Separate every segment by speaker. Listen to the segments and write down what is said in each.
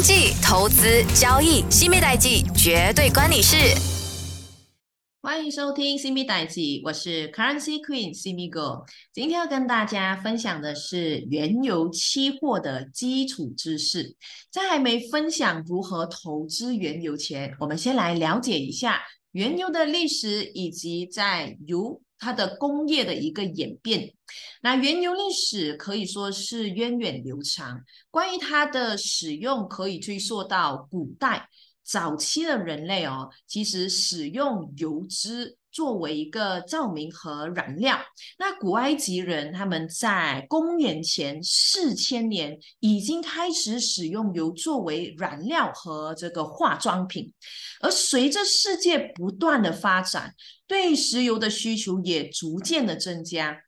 Speaker 1: 经济、投资、交易，新密代记绝对关你事。
Speaker 2: 欢迎收听《新密代记》，我是 Currency Queen 新米哥。今天要跟大家分享的是原油期货的基础知识。在还没分享如何投资原油前，我们先来了解一下原油的历史以及在油它的工业的一个演变。那原油历史可以说是源远流长，关于它的使用可以追溯到古代。早期的人类哦，其实使用油脂作为一个照明和燃料。那古埃及人他们在公元前四千年已经开始使用油作为燃料和这个化妆品。而随着世界不断的发展，对石油的需求也逐渐的增加。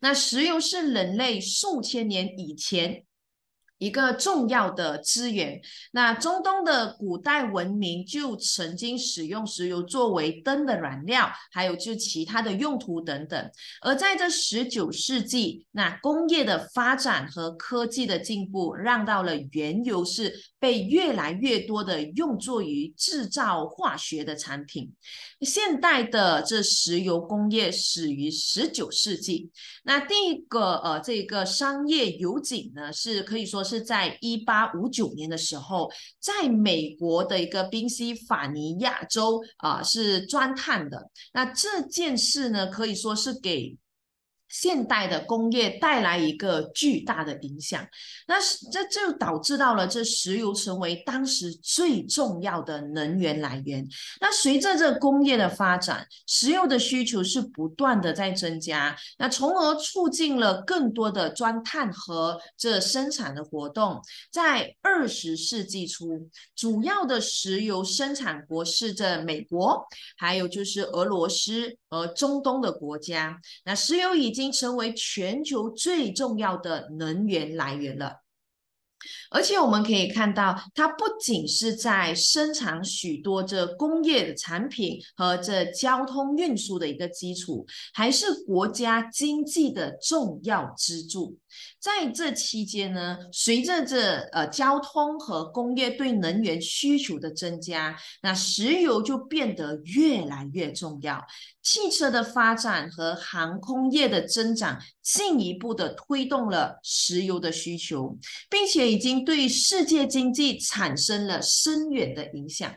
Speaker 2: 那石油是人类数千年以前。一个重要的资源，那中东的古代文明就曾经使用石油作为灯的燃料，还有就其他的用途等等。而在这十九世纪，那工业的发展和科技的进步，让到了原油是被越来越多的用作于制造化学的产品。现代的这石油工业始于十九世纪，那第一个呃这个商业油井呢，是可以说是在一八五九年的时候，在美国的一个宾夕法尼亚州啊是钻探的。那这件事呢，可以说是给。现代的工业带来一个巨大的影响，那这就导致到了这石油成为当时最重要的能源来源。那随着这工业的发展，石油的需求是不断的在增加，那从而促进了更多的钻探和这生产的活动。在二十世纪初，主要的石油生产国是这美国，还有就是俄罗斯和中东的国家。那石油已经。已经成为全球最重要的能源来源了。而且我们可以看到，它不仅是在生产许多这工业的产品和这交通运输的一个基础，还是国家经济的重要支柱。在这期间呢，随着这呃交通和工业对能源需求的增加，那石油就变得越来越重要。汽车的发展和航空业的增长，进一步的推动了石油的需求，并且已经对世界经济产生了深远的影响。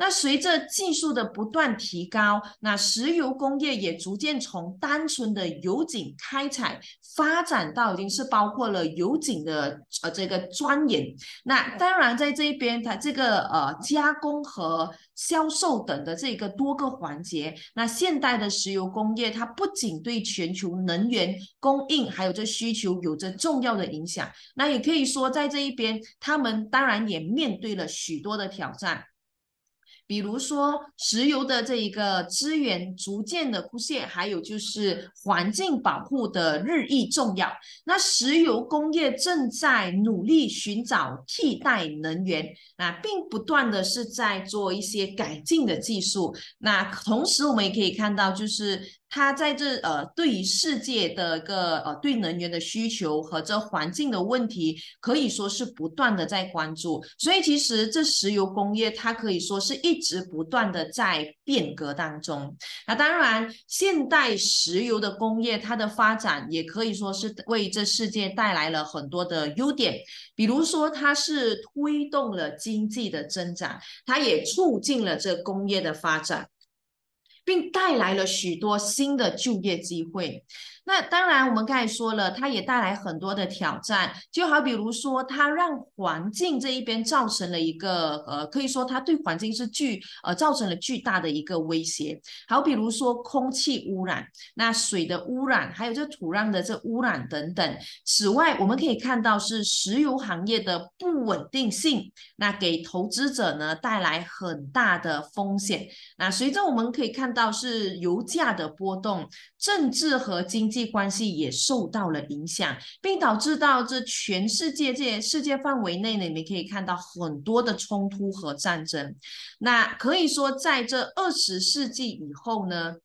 Speaker 2: 那随着技术的不断提高，那石油工业也逐渐从单纯的油井开采发展到已经是包括了油井的呃这个钻研。那当然在这一边，它这个呃加工和销售等的这个多个环节。那现代的石油工业，它不仅对全球能源供应还有这需求有着重要的影响，那也可以说在这一边，他们当然也面对了许多的挑战。比如说，石油的这一个资源逐渐的枯竭，还有就是环境保护的日益重要。那石油工业正在努力寻找替代能源，那并不断的是在做一些改进的技术。那同时，我们也可以看到，就是。它在这呃，对于世界的一个呃，对能源的需求和这环境的问题，可以说是不断的在关注。所以其实这石油工业，它可以说是一直不断的在变革当中。那当然，现代石油的工业，它的发展也可以说是为这世界带来了很多的优点。比如说，它是推动了经济的增长，它也促进了这工业的发展。并带来了许多新的就业机会。那当然，我们刚才说了，它也带来很多的挑战，就好比如说，它让环境这一边造成了一个呃，可以说它对环境是巨呃造成了巨大的一个威胁。好，比如说空气污染、那水的污染，还有这土壤的这污染等等。此外，我们可以看到是石油行业的不稳定性，那给投资者呢带来很大的风险。那随着我们可以看到是油价的波动，政治和经济。关系也受到了影响，并导致到这全世界这世界范围内呢，你可以看到很多的冲突和战争。那可以说，在这二十世纪以后呢，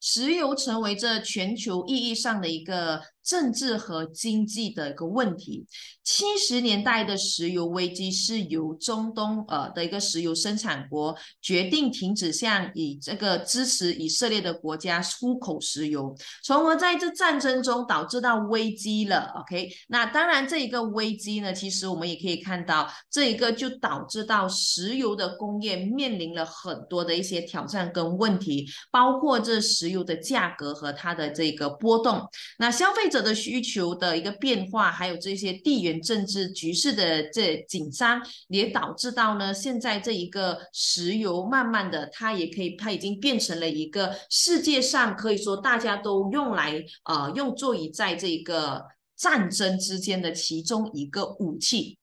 Speaker 2: 石油成为这全球意义上的一个。政治和经济的一个问题。七十年代的石油危机是由中东呃的一个石油生产国决定停止向以这个支持以色列的国家出口石油，从而在这战争中导致到危机了。OK，那当然这一个危机呢，其实我们也可以看到，这一个就导致到石油的工业面临了很多的一些挑战跟问题，包括这石油的价格和它的这个波动，那消费者的需求的一个变化，还有这些地缘政治局势的这紧张，也导致到呢，现在这一个石油慢慢的，它也可以，它已经变成了一个世界上可以说大家都用来呃用作于在这个战争之间的其中一个武器。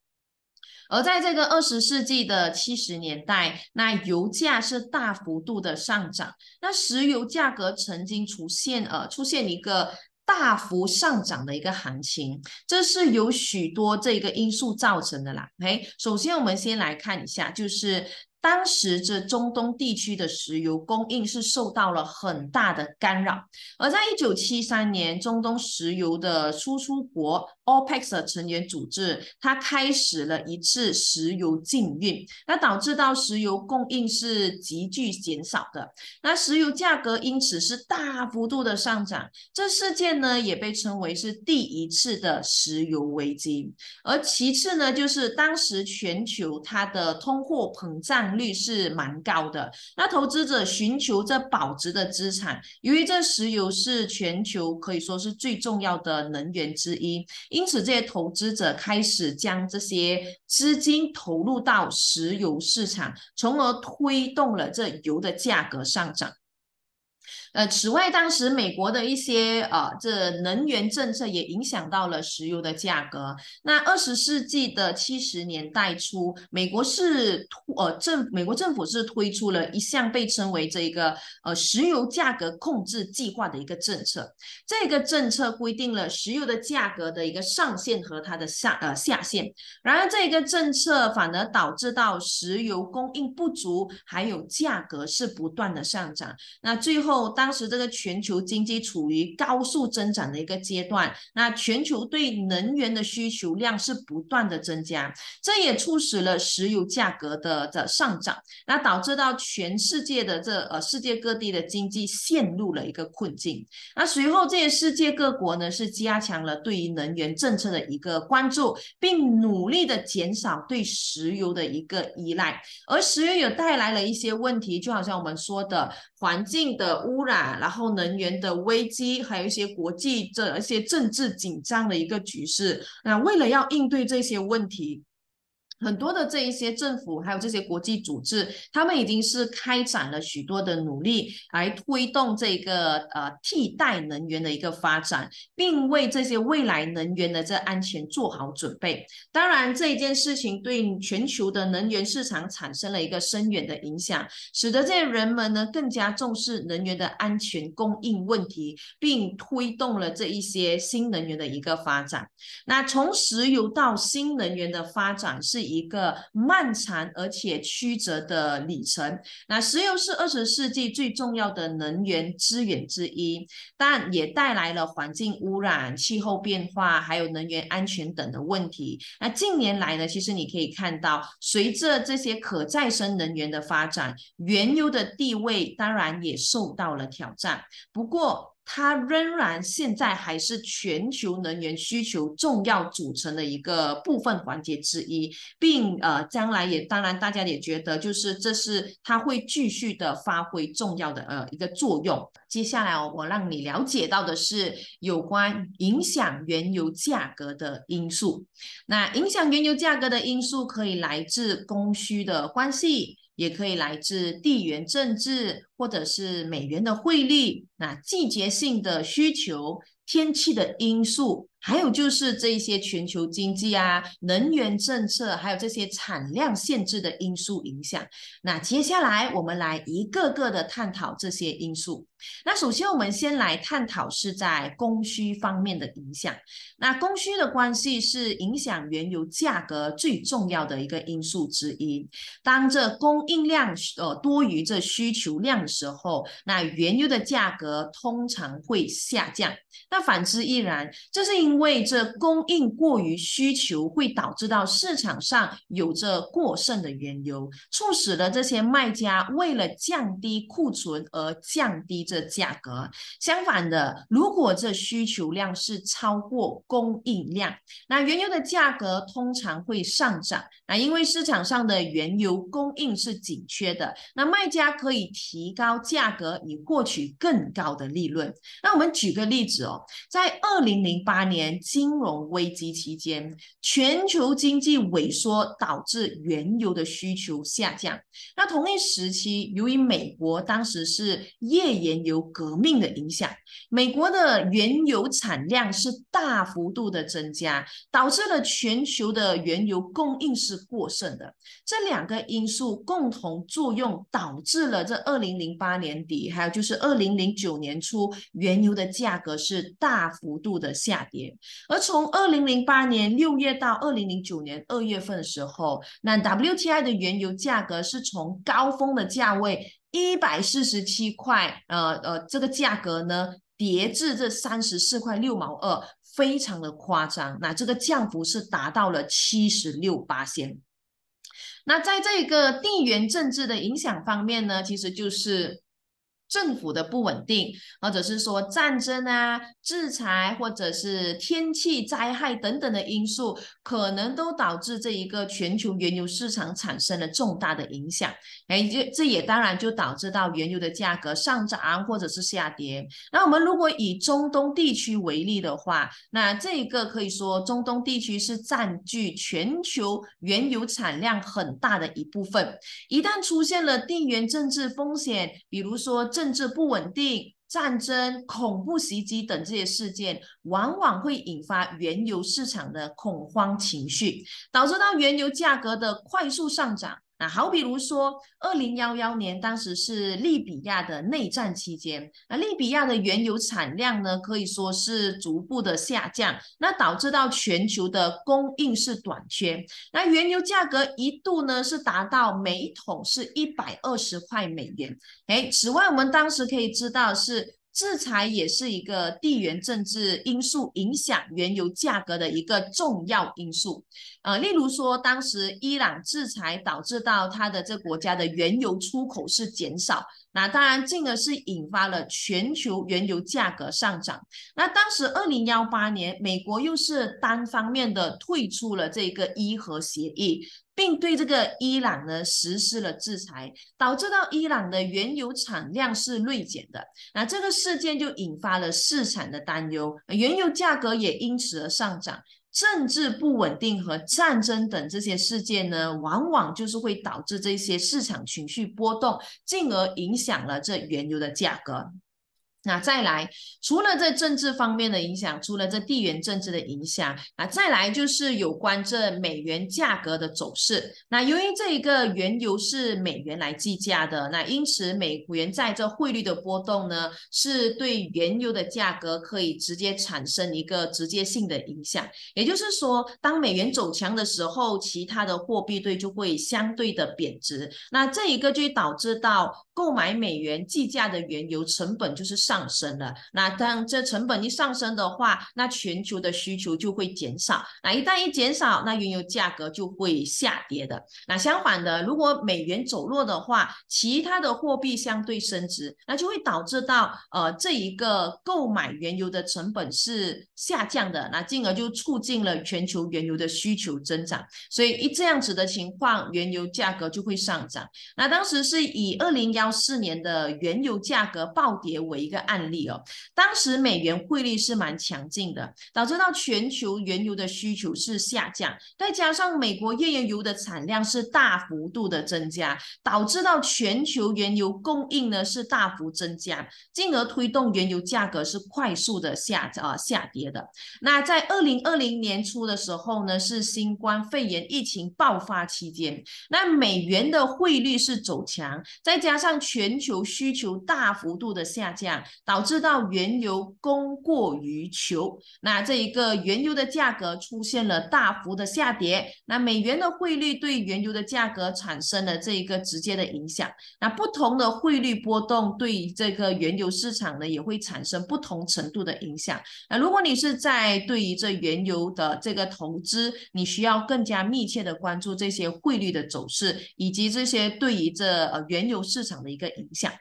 Speaker 2: 而在这个二十世纪的七十年代，那油价是大幅度的上涨，那石油价格曾经出现呃出现一个大幅上涨的一个行情，这是有许多这个因素造成的啦。哎首先我们先来看一下，就是。当时这中东地区的石油供应是受到了很大的干扰，而在一九七三年，中东石油的输出国 OPEC 成员组织，它开始了一次石油禁运，那导致到石油供应是急剧减少的，那石油价格因此是大幅度的上涨。这事件呢，也被称为是第一次的石油危机。而其次呢，就是当时全球它的通货膨胀。率是蛮高的，那投资者寻求这保值的资产，由于这石油是全球可以说是最重要的能源之一，因此这些投资者开始将这些资金投入到石油市场，从而推动了这油的价格上涨。呃，此外，当时美国的一些呃，这能源政策也影响到了石油的价格。那二十世纪的七十年代初，美国是呃政美国政府是推出了一项被称为这个呃石油价格控制计划的一个政策。这个政策规定了石油的价格的一个上限和它的下呃下限。然而，这个政策反而导致到石油供应不足，还有价格是不断的上涨。那最后。当时这个全球经济处于高速增长的一个阶段，那全球对能源的需求量是不断的增加，这也促使了石油价格的的上涨，那导致到全世界的这呃世界各地的经济陷入了一个困境。那随后这些世界各国呢是加强了对于能源政策的一个关注，并努力的减少对石油的一个依赖，而石油也带来了一些问题，就好像我们说的环境的污。染，然后能源的危机，还有一些国际这一些政治紧张的一个局势。那为了要应对这些问题。很多的这一些政府，还有这些国际组织，他们已经是开展了许多的努力，来推动这个呃替代能源的一个发展，并为这些未来能源的这安全做好准备。当然，这一件事情对全球的能源市场产生了一个深远的影响，使得这些人们呢更加重视能源的安全供应问题，并推动了这一些新能源的一个发展。那从石油到新能源的发展是。一个漫长而且曲折的里程。那石油是二十世纪最重要的能源资源之一，但也带来了环境污染、气候变化，还有能源安全等的问题。那近年来呢，其实你可以看到，随着这些可再生能源的发展，原油的地位当然也受到了挑战。不过，它仍然现在还是全球能源需求重要组成的一个部分环节之一，并呃将来也当然大家也觉得就是这是它会继续的发挥重要的呃一个作用。接下来我让你了解到的是有关影响原油价格的因素。那影响原油价格的因素可以来自供需的关系。也可以来自地缘政治，或者是美元的汇率，那季节性的需求、天气的因素。还有就是这一些全球经济啊、能源政策，还有这些产量限制的因素影响。那接下来我们来一个个的探讨这些因素。那首先我们先来探讨是在供需方面的影响。那供需的关系是影响原油价格最重要的一个因素之一。当这供应量呃多于这需求量的时候，那原油的价格通常会下降。那反之亦然，这是因因为这供应过于需求会导致到市场上有着过剩的原油，促使了这些卖家为了降低库存而降低这价格。相反的，如果这需求量是超过供应量，那原油的价格通常会上涨。那因为市场上的原油供应是紧缺的，那卖家可以提高价格以获取更高的利润。那我们举个例子哦，在二零零八年年金融危机期间，全球经济萎缩导致原油的需求下降。那同一时期，由于美国当时是页岩油革命的影响，美国的原油产量是大幅度的增加，导致了全球的原油供应是过剩的。这两个因素共同作用，导致了这二零零八年底，还有就是二零零九年初，原油的价格是大幅度的下跌。而从二零零八年六月到二零零九年二月份的时候，那 WTI 的原油价格是从高峰的价位一百四十七块，呃呃，这个价格呢跌至这三十四块六毛二，非常的夸张。那这个降幅是达到了七十六八仙。那在这个地缘政治的影响方面呢，其实就是。政府的不稳定，或者是说战争啊、制裁，或者是天气灾害等等的因素，可能都导致这一个全球原油市场产生了重大的影响。哎，这这也当然就导致到原油的价格上涨或者是下跌。那我们如果以中东地区为例的话，那这一个可以说中东地区是占据全球原油产量很大的一部分。一旦出现了地缘政治风险，比如说，政治不稳定、战争、恐怖袭击等这些事件，往往会引发原油市场的恐慌情绪，导致到原油价格的快速上涨。那好，比如说，二零幺幺年，当时是利比亚的内战期间，那利比亚的原油产量呢，可以说是逐步的下降，那导致到全球的供应是短缺，那原油价格一度呢是达到每桶是一百二十块美元。哎，此外，我们当时可以知道是。制裁也是一个地缘政治因素影响原油价格的一个重要因素。呃，例如说，当时伊朗制裁导致到它的这国家的原油出口是减少，那当然进而是引发了全球原油价格上涨。那当时二零幺八年，美国又是单方面的退出了这个伊核协议。并对这个伊朗呢实施了制裁，导致到伊朗的原油产量是锐减的。那这个事件就引发了市场的担忧，原油价格也因此而上涨。政治不稳定和战争等这些事件呢，往往就是会导致这些市场情绪波动，进而影响了这原油的价格。那再来，除了这政治方面的影响，除了这地缘政治的影响，啊，再来就是有关这美元价格的走势。那由于这一个原油是美元来计价的，那因此美元在这汇率的波动呢，是对原油的价格可以直接产生一个直接性的影响。也就是说，当美元走强的时候，其他的货币对就会相对的贬值。那这一个就导致到购买美元计价的原油成本就是上。升了，那当这成本一上升的话，那全球的需求就会减少。那一旦一减少，那原油价格就会下跌的。那相反的，如果美元走弱的话，其他的货币相对升值，那就会导致到呃这一个购买原油的成本是下降的，那进而就促进了全球原油的需求增长。所以一这样子的情况，原油价格就会上涨。那当时是以二零幺到四年的原油价格暴跌为一个案例哦。当时美元汇率是蛮强劲的，导致到全球原油的需求是下降，再加上美国页岩油的产量是大幅度的增加，导致到全球原油供应呢是大幅增加，进而推动原油价格是快速的下啊下跌的。那在二零二零年初的时候呢，是新冠肺炎疫情爆发期间，那美元的汇率是走强，再加上全球需求大幅度的下降，导致到原油供过于求，那这一个原油的价格出现了大幅的下跌，那美元的汇率对原油的价格产生了这一个直接的影响。那不同的汇率波动对这个原油市场呢，也会产生不同程度的影响。那如果你是在对于这原油的这个投资，你需要更加密切的关注这些汇率的走势，以及这些对于这呃原油市场一个影响。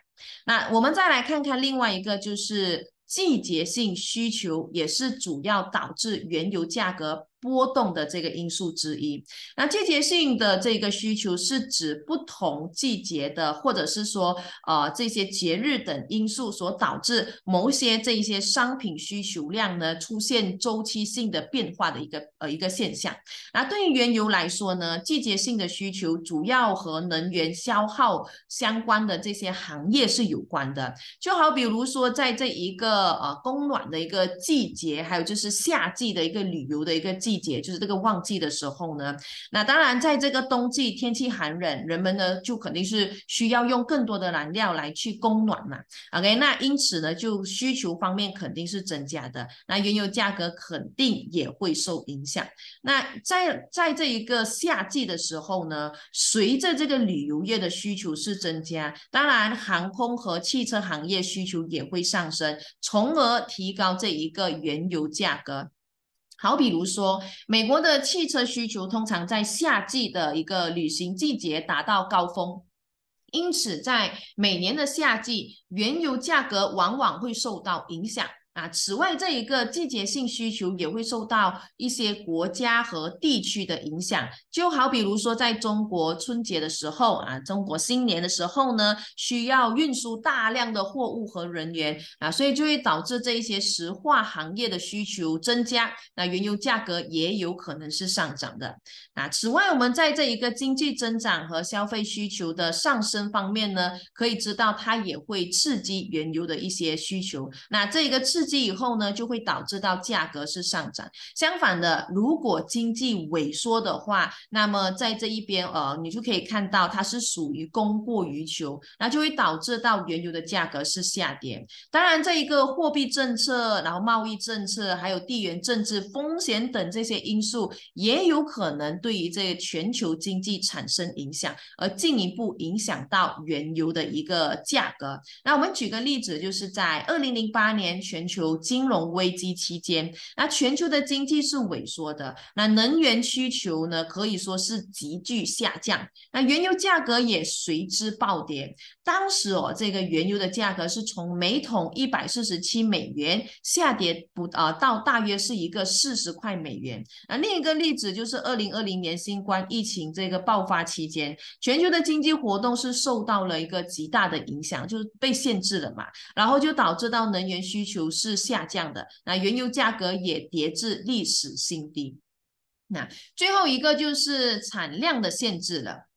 Speaker 2: 那我们再来看看另外一个，就是季节性需求，也是主要导致原油价格。波动的这个因素之一，那季节性的这个需求是指不同季节的，或者是说呃这些节日等因素所导致某些这一些商品需求量呢出现周期性的变化的一个呃一个现象。那对于原油来说呢，季节性的需求主要和能源消耗相关的这些行业是有关的，就好比如说在这一个呃供暖的一个季节，还有就是夏季的一个旅游的一个季。节就是这个旺季的时候呢，那当然在这个冬季天气寒冷，人们呢就肯定是需要用更多的燃料来去供暖嘛。OK，那因此呢就需求方面肯定是增加的，那原油价格肯定也会受影响。那在在这一个夏季的时候呢，随着这个旅游业的需求是增加，当然航空和汽车行业需求也会上升，从而提高这一个原油价格。好，比如说，美国的汽车需求通常在夏季的一个旅行季节达到高峰，因此在每年的夏季，原油价格往往会受到影响。啊，此外，这一个季节性需求也会受到一些国家和地区的影响，就好比如说，在中国春节的时候啊，中国新年的时候呢，需要运输大量的货物和人员啊，所以就会导致这一些石化行业的需求增加，那原油价格也有可能是上涨的。啊，此外，我们在这一个经济增长和消费需求的上升方面呢，可以知道它也会刺激原油的一些需求。那这一个刺激以后呢，就会导致到价格是上涨。相反的，如果经济萎缩的话，那么在这一边呃，你就可以看到它是属于供过于求，那就会导致到原油的价格是下跌。当然，这一个货币政策、然后贸易政策、还有地缘政治风险等这些因素，也有可能对于这个全球经济产生影响，而进一步影响到原油的一个价格。那我们举个例子，就是在二零零八年全球。求金融危机期间，那全球的经济是萎缩的，那能源需求呢可以说是急剧下降，那原油价格也随之暴跌。当时哦，这个原油的价格是从每桶一百四十七美元下跌不啊到大约是一个四十块美元。那另一个例子就是二零二零年新冠疫情这个爆发期间，全球的经济活动是受到了一个极大的影响，就是被限制了嘛，然后就导致到能源需求是。是下降的，那原油价格也跌至历史新低。那最后一个就是产量的限制了。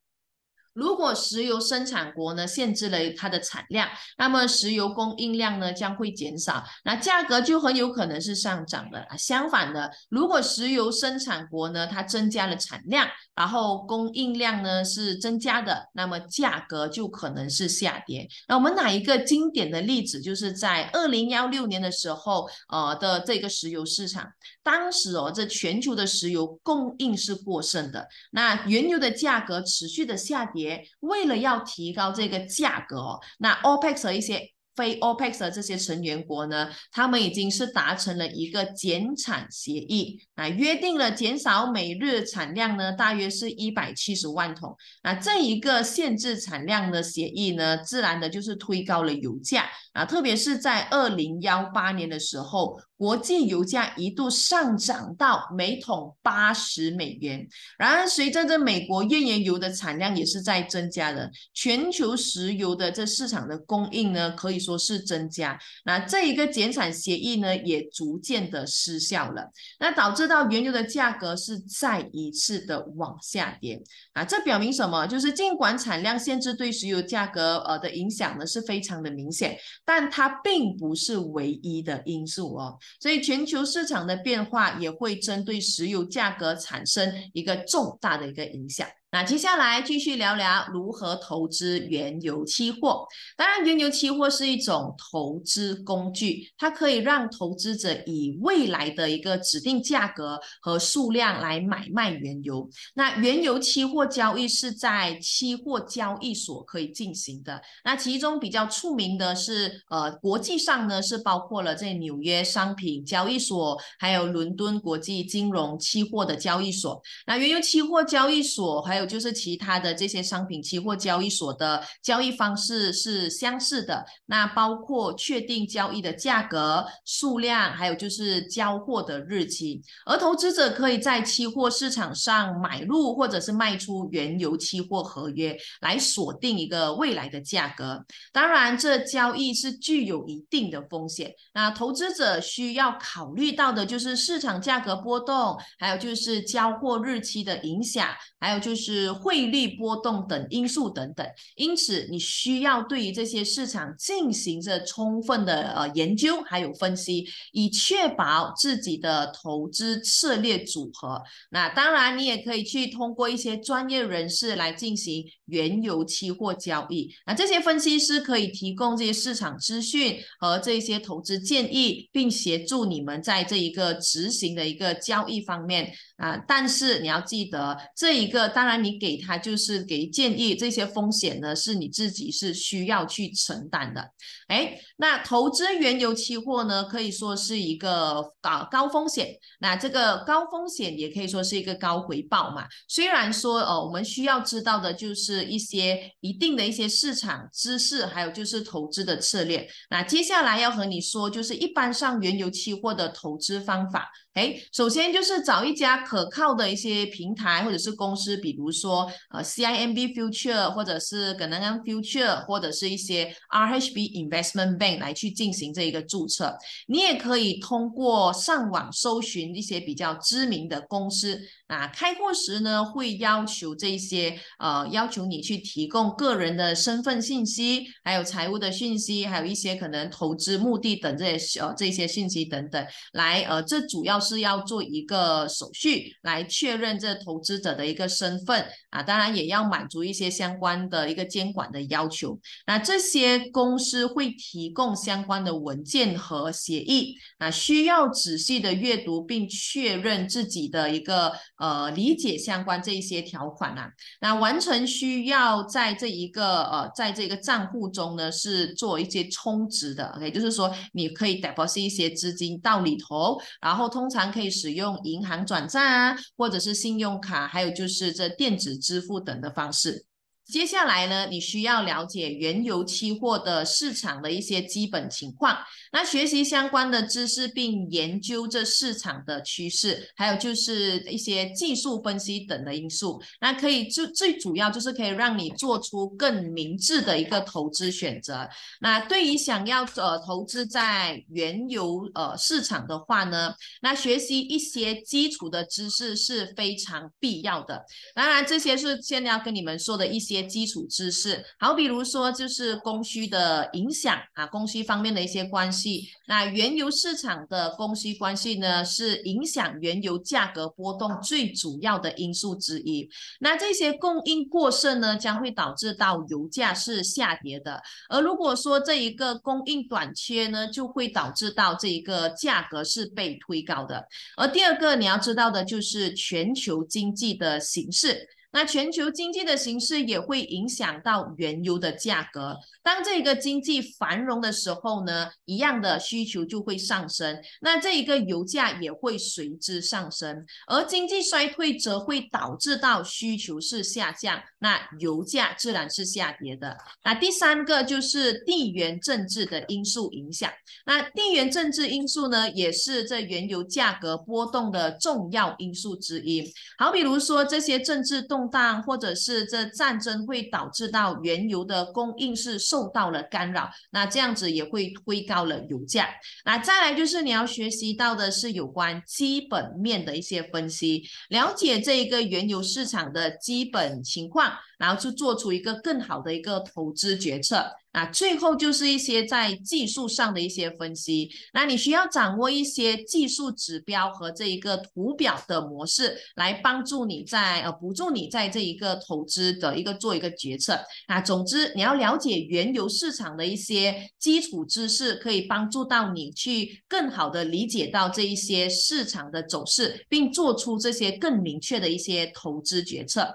Speaker 2: 如果石油生产国呢限制了它的产量，那么石油供应量呢将会减少，那价格就很有可能是上涨的啊。相反的，如果石油生产国呢它增加了产量，然后供应量呢是增加的，那么价格就可能是下跌。那我们哪一个经典的例子，就是在二零幺六年的时候，呃的这个石油市场，当时哦这全球的石油供应是过剩的，那原油的价格持续的下跌。为了要提高这个价格，那 OPEC 和一些非 OPEC 的这些成员国呢，他们已经是达成了一个减产协议啊，约定了减少每日产量呢，大约是一百七十万桶。那这一个限制产量的协议呢，自然的就是推高了油价啊，特别是在二零幺八年的时候，国际油价一度上涨到每桶八十美元。然而，随着这美国页岩油的产量也是在增加的，全球石油的这市场的供应呢，可以说是增加。那这一个减产协议呢，也逐渐的失效了，那导致到原油的价格是再一次的往下跌。啊，这表明什么？就是尽管产量限制对石油价格呃的影响呢是非常的明显，但它并不是唯一的因素哦。所以全球市场的变化也会针对石油价格产生一个重大的一个影响。那接下来继续聊聊如何投资原油期货。当然，原油期货是一种投资工具，它可以让投资者以未来的一个指定价格和数量来买卖原油。那原油期货交易是在期货交易所可以进行的。那其中比较出名的是，呃，国际上呢是包括了在纽约商品交易所，还有伦敦国际金融期货的交易所。那原油期货交易所还有还有就是其他的这些商品期货交易所的交易方式是相似的，那包括确定交易的价格、数量，还有就是交货的日期。而投资者可以在期货市场上买入或者是卖出原油期货合约，来锁定一个未来的价格。当然，这交易是具有一定的风险。那投资者需要考虑到的就是市场价格波动，还有就是交货日期的影响，还有就是。是汇率波动等因素等等，因此你需要对于这些市场进行着充分的呃研究还有分析，以确保自己的投资策略组合。那当然，你也可以去通过一些专业人士来进行原油期货交易。那这些分析师可以提供这些市场资讯和这些投资建议，并协助你们在这一个执行的一个交易方面啊。但是你要记得，这一个当然。你给他就是给建议，这些风险呢是你自己是需要去承担的。哎，那投资原油期货呢，可以说是一个啊高风险，那这个高风险也可以说是一个高回报嘛。虽然说呃，我们需要知道的就是一些一定的一些市场知识，还有就是投资的策略。那接下来要和你说，就是一般上原油期货的投资方法。哎，首先就是找一家可靠的一些平台或者是公司，比如说呃 CIMB Future 或者是 g a n a n Future 或者是一些 RHB Investment Bank 来去进行这一个注册。你也可以通过上网搜寻一些比较知名的公司。那开户时呢，会要求这些呃，要求你去提供个人的身份信息，还有财务的信息，还有一些可能投资目的等这些呃这些信息等等，来呃，这主要是要做一个手续来确认这投资者的一个身份啊，当然也要满足一些相关的一个监管的要求。那这些公司会提供相关的文件和协议，啊，需要仔细的阅读并确认自己的一个。呃，理解相关这一些条款啊，那完成需要在这一个呃，在这个账户中呢，是做一些充值的，OK，就是说你可以 deposit 一些资金到里头，然后通常可以使用银行转账啊，或者是信用卡，还有就是这电子支付等的方式。接下来呢，你需要了解原油期货的市场的一些基本情况，那学习相关的知识，并研究这市场的趋势，还有就是一些技术分析等的因素，那可以就最主要就是可以让你做出更明智的一个投资选择。那对于想要呃投资在原油呃市场的话呢，那学习一些基础的知识是非常必要的。当然，这些是现在要跟你们说的一些。基础知识，好，比如说就是供需的影响啊，供需方面的一些关系。那原油市场的供需关系呢，是影响原油价格波动最主要的因素之一。那这些供应过剩呢，将会导致到油价是下跌的。而如果说这一个供应短缺呢，就会导致到这一个价格是被推高的。而第二个你要知道的就是全球经济的形势。那全球经济的形势也会影响到原油的价格。当这个经济繁荣的时候呢，一样的需求就会上升，那这一个油价也会随之上升。而经济衰退则会导致到需求是下降，那油价自然是下跌的。那第三个就是地缘政治的因素影响。那地缘政治因素呢，也是这原油价格波动的重要因素之一。好，比如说这些政治动动荡，或者是这战争会导致到原油的供应是受到了干扰，那这样子也会推高了油价。那再来就是你要学习到的是有关基本面的一些分析，了解这一个原油市场的基本情况。然后去做出一个更好的一个投资决策，那最后就是一些在技术上的一些分析。那你需要掌握一些技术指标和这一个图表的模式，来帮助你在呃辅助你在这一个投资的一个做一个决策。那总之你要了解原油市场的一些基础知识，可以帮助到你去更好的理解到这一些市场的走势，并做出这些更明确的一些投资决策。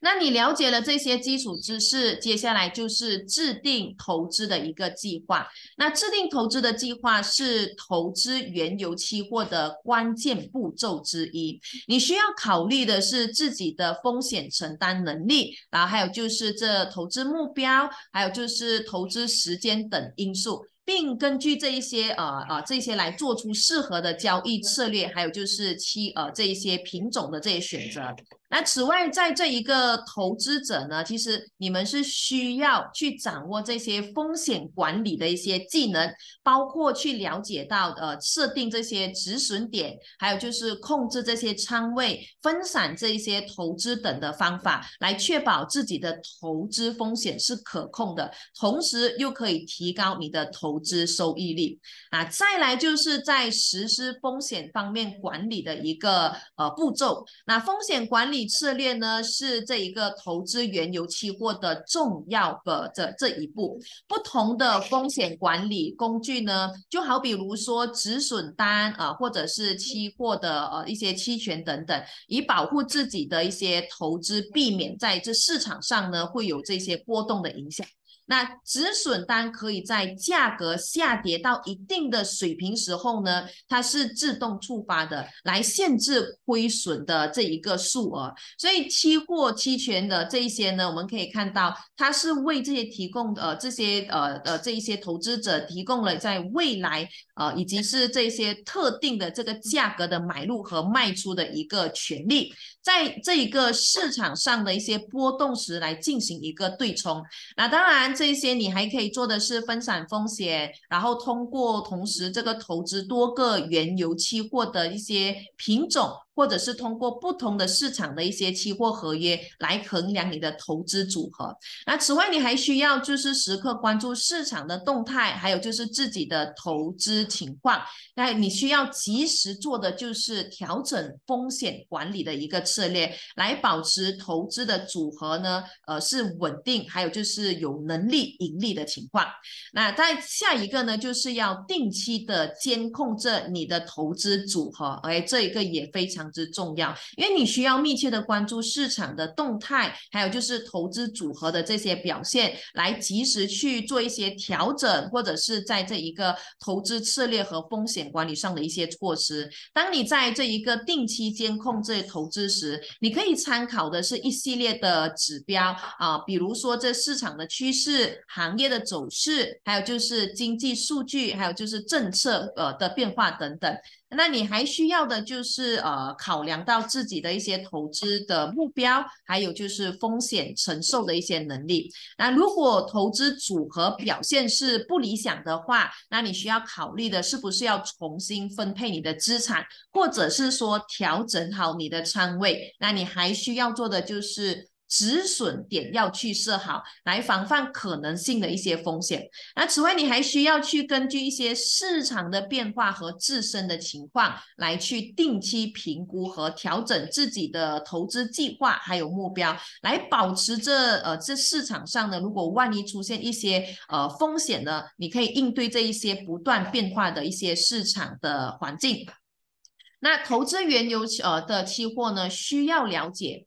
Speaker 2: 那你了解了这些基础知识，接下来就是制定投资的一个计划。那制定投资的计划是投资原油期货的关键步骤之一。你需要考虑的是自己的风险承担能力，然后还有就是这投资目标，还有就是投资时间等因素。并根据这一些呃呃这些来做出适合的交易策略，还有就是期呃这一些品种的这些选择。那此外，在这一个投资者呢，其实你们是需要去掌握这些风险管理的一些技能，包括去了解到呃设定这些止损点，还有就是控制这些仓位、分散这一些投资等的方法，来确保自己的投资风险是可控的，同时又可以提高你的投资收益率啊。再来就是在实施风险方面管理的一个呃步骤，那风险管理。策略呢是这一个投资原油期货的重要的这这一步。不同的风险管理工具呢，就好比如说止损单啊，或者是期货的呃一些期权等等，以保护自己的一些投资，避免在这市场上呢会有这些波动的影响。那止损单可以在价格下跌到一定的水平时候呢，它是自动触发的，来限制亏损的这一个数额。所以期货、期权的这一些呢，我们可以看到，它是为这些提供呃这些呃呃这一些投资者提供了在未来呃以及是这些特定的这个价格的买入和卖出的一个权利，在这一个市场上的一些波动时来进行一个对冲。那当然。这些你还可以做的是分散风险，然后通过同时这个投资多个原油期货的一些品种。或者是通过不同的市场的一些期货合约来衡量你的投资组合。那此外，你还需要就是时刻关注市场的动态，还有就是自己的投资情况。那你需要及时做的就是调整风险管理的一个策略，来保持投资的组合呢，呃，是稳定，还有就是有能力盈利的情况。那在下一个呢，就是要定期的监控着你的投资组合，哎，这一个也非常。之重要，因为你需要密切的关注市场的动态，还有就是投资组合的这些表现，来及时去做一些调整，或者是在这一个投资策略和风险管理上的一些措施。当你在这一个定期监控这些投资时，你可以参考的是一系列的指标啊，比如说这市场的趋势、行业的走势，还有就是经济数据，还有就是政策呃的变化等等。那你还需要的就是呃考量到自己的一些投资的目标，还有就是风险承受的一些能力。那如果投资组合表现是不理想的话，那你需要考虑的是不是要重新分配你的资产，或者是说调整好你的仓位。那你还需要做的就是。止损点要去设好，来防范可能性的一些风险。那此外，你还需要去根据一些市场的变化和自身的情况，来去定期评估和调整自己的投资计划还有目标，来保持这呃这市场上呢，如果万一出现一些呃风险呢，你可以应对这一些不断变化的一些市场的环境。那投资原油呃的期货呢，需要了解。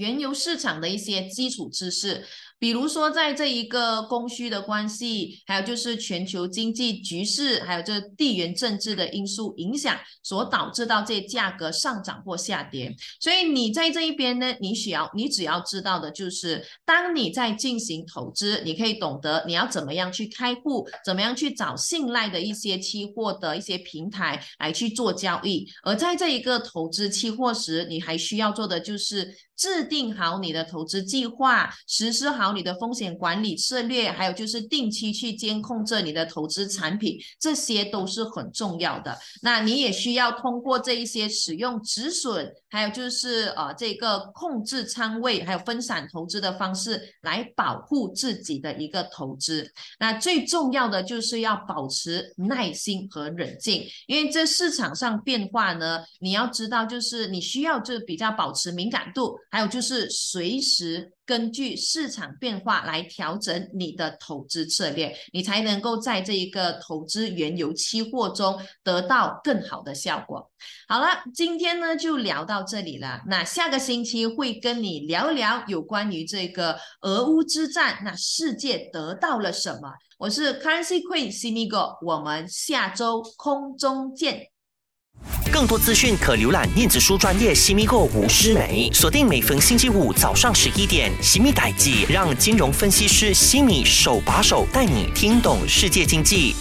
Speaker 2: 原油市场的一些基础知识。比如说，在这一个供需的关系，还有就是全球经济局势，还有这地缘政治的因素影响，所导致到这价格上涨或下跌。所以你在这一边呢，你需要你只要知道的就是，当你在进行投资，你可以懂得你要怎么样去开户，怎么样去找信赖的一些期货的一些平台来去做交易。而在这一个投资期货时，你还需要做的就是。制定好你的投资计划，实施好你的风险管理策略，还有就是定期去监控着你的投资产品，这些都是很重要的。那你也需要通过这一些使用止损，还有就是呃这个控制仓位，还有分散投资的方式来保护自己的一个投资。那最重要的就是要保持耐心和冷静，因为这市场上变化呢，你要知道就是你需要就比较保持敏感度。还有就是随时根据市场变化来调整你的投资策略，你才能够在这一个投资原油期货中得到更好的效果。好了，今天呢就聊到这里了。那下个星期会跟你聊聊有关于这个俄乌之战，那世界得到了什么？我是 Currency Queen Simigo，我们下周空中见。
Speaker 3: 更多资讯可浏览电子书专业西米购吴诗梅，锁定每逢星期五早上十一点，西米代记让金融分析师西米手把手带你听懂世界经济。